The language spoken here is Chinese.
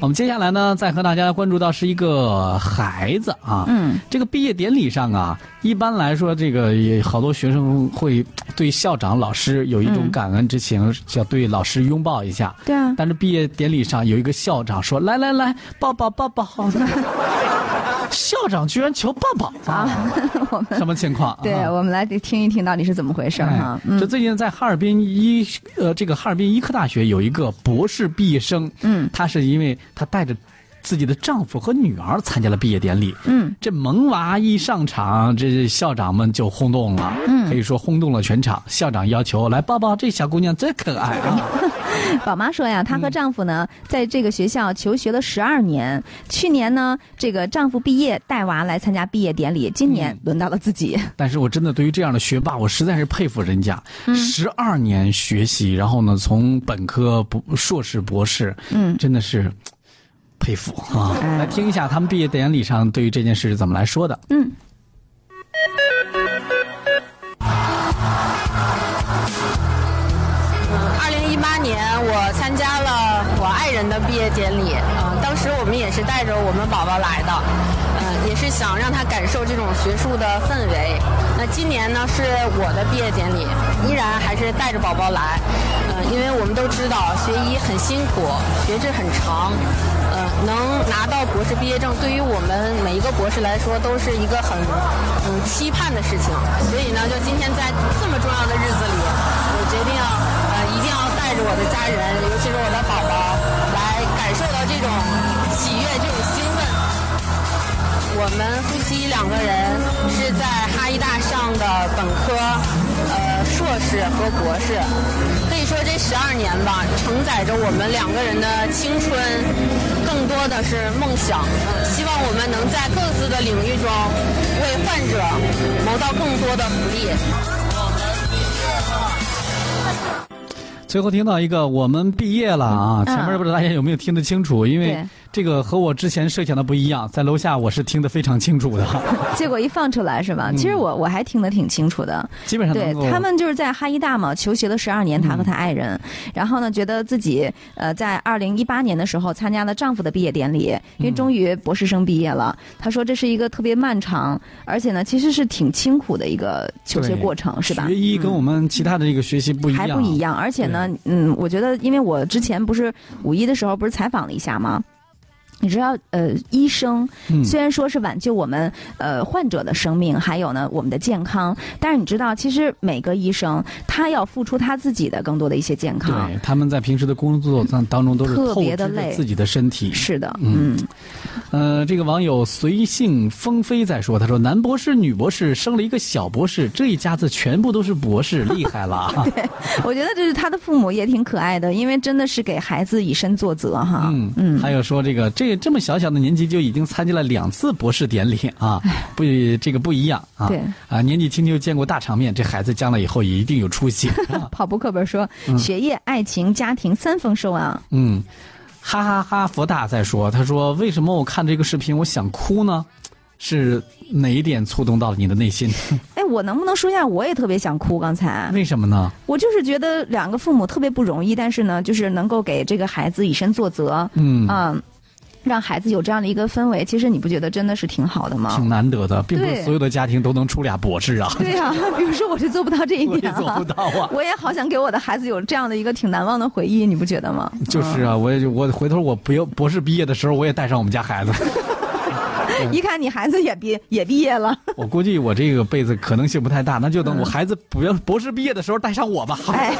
我们接下来呢，再和大家关注到是一个孩子啊，嗯，这个毕业典礼上啊，一般来说，这个也好多学生会对校长、老师有一种感恩之情，要对老师拥抱一下。对啊，但是毕业典礼上有一个校长说：“来来来，抱抱抱抱。”校长居然求抱抱啊！我们什么情况？对，啊。我们来听一听到底是怎么回事儿哈。哎这最近在哈尔滨医呃这个哈尔滨医科大学有一个博士毕业生，嗯，他是因为他带着自己的丈夫和女儿参加了毕业典礼，嗯，这萌娃一上场，这校长们就轰动了，嗯，可以说轰动了全场。校长要求来抱抱这小姑娘，真可爱啊！宝妈说呀，她和丈夫呢，在这个学校求学了十二年。去年呢，这个丈夫毕业带娃来参加毕业典礼，今年轮到了自己。但是我真的对于这样的学霸，我实在是佩服人家，十二年学习，然后呢，从本科、博硕士、博士，嗯真的是佩服啊！哎来听一下他们毕业典礼上对于这件事是怎么来说的。嗯，二零一八年，我参加了我爱人的毕业典礼。嗯、当时我们也是带着我们宝宝来的，嗯、也是想让他感受这种学术的氛围。那今年呢，是我的毕业典礼，依然还是带着宝宝来。嗯、因为我们都知道学医很辛苦，学制很长。嗯，能拿到博士毕业证，对于我们每一个博士来说，都是一个很嗯期盼的事情。所以呢，就今天在这么重要的日子里，我决定要呃一定要带着我的家人，尤其是我的宝宝，来感受到这种喜悦、这种兴奋。我们夫妻两个人是在哈医大上的本科、呃硕士和博士，可以说这十二年吧，承载着我们两个人的青春，更多的是梦想。希望我们能在各自的领域中为患者谋到更多的福利。最后听到一个，我们毕业了啊！前面不知道大家有没有听得清楚？因为这个和我之前设想的不一样，在楼下我是听得非常清楚的，结果一放出来是吧？其实我我还听得挺清楚的。基本上对他们就是在哈医大嘛，求学了十二年，他和他爱人，然后呢，觉得自己呃在二零一八年的时候参加了丈夫的毕业典礼，因为终于博士生毕业了。他说这是一个特别漫长，而且呢，其实是挺清苦的一个求学过程，是吧？学医跟我们其他的这个学习不一样，还不一样，而且呢，嗯，我觉得，因为我之前不是五一的时候不是采访了一下吗？你知道，呃，医生嗯虽然说是挽救我们呃患者的生命，还有呢我们的健康，但是你知道，其实每个医生他要付出他自己的更多的一些健康。对，他们在平时的工作当当中都是特别的累自己的身体。是的，嗯嗯，呃，这个网友随性风飞在说，他说男博士、女博士生了一个小博士，这一家子全部都是博士，厉害了 啊！我觉得这是他的父母也挺可爱的，因为真的是给孩子以身作则哈。嗯嗯，还有说这个这这么小小的年纪就已经参加了两次博士典礼啊，不这个不一样啊。对啊，年纪轻就见过大场面，这孩子将来以后也一定有出息。啊 跑步课本说，学业、爱情、家庭三丰收啊。嗯，哈哈哈！佛大在说，他说为什么我看这个视频我想哭呢？是哪一点触动到了你的内心？哎，我能不能说一下？我也特别想哭，刚才。为什么呢？我就是觉得两个父母特别不容易，但是呢，就是能够给这个孩子以身作则，嗯嗯，让孩子有这样的一个氛围，其实你不觉得真的是挺好的吗挺？难得的，并不是所有的家庭都能出俩博士啊。对呀、比如说我是做不到这一点、啊，做不到啊 我也好想给我的孩子有这样的一个挺难忘的回忆，你不觉得吗？就是啊，我也我回头我不要博士毕业的时候，我也带上我们家孩子。一看你孩子也毕也毕业了，我估计我这个辈子可能性不太大，那就等我孩子不要博士毕业的时候带上我吧。哎，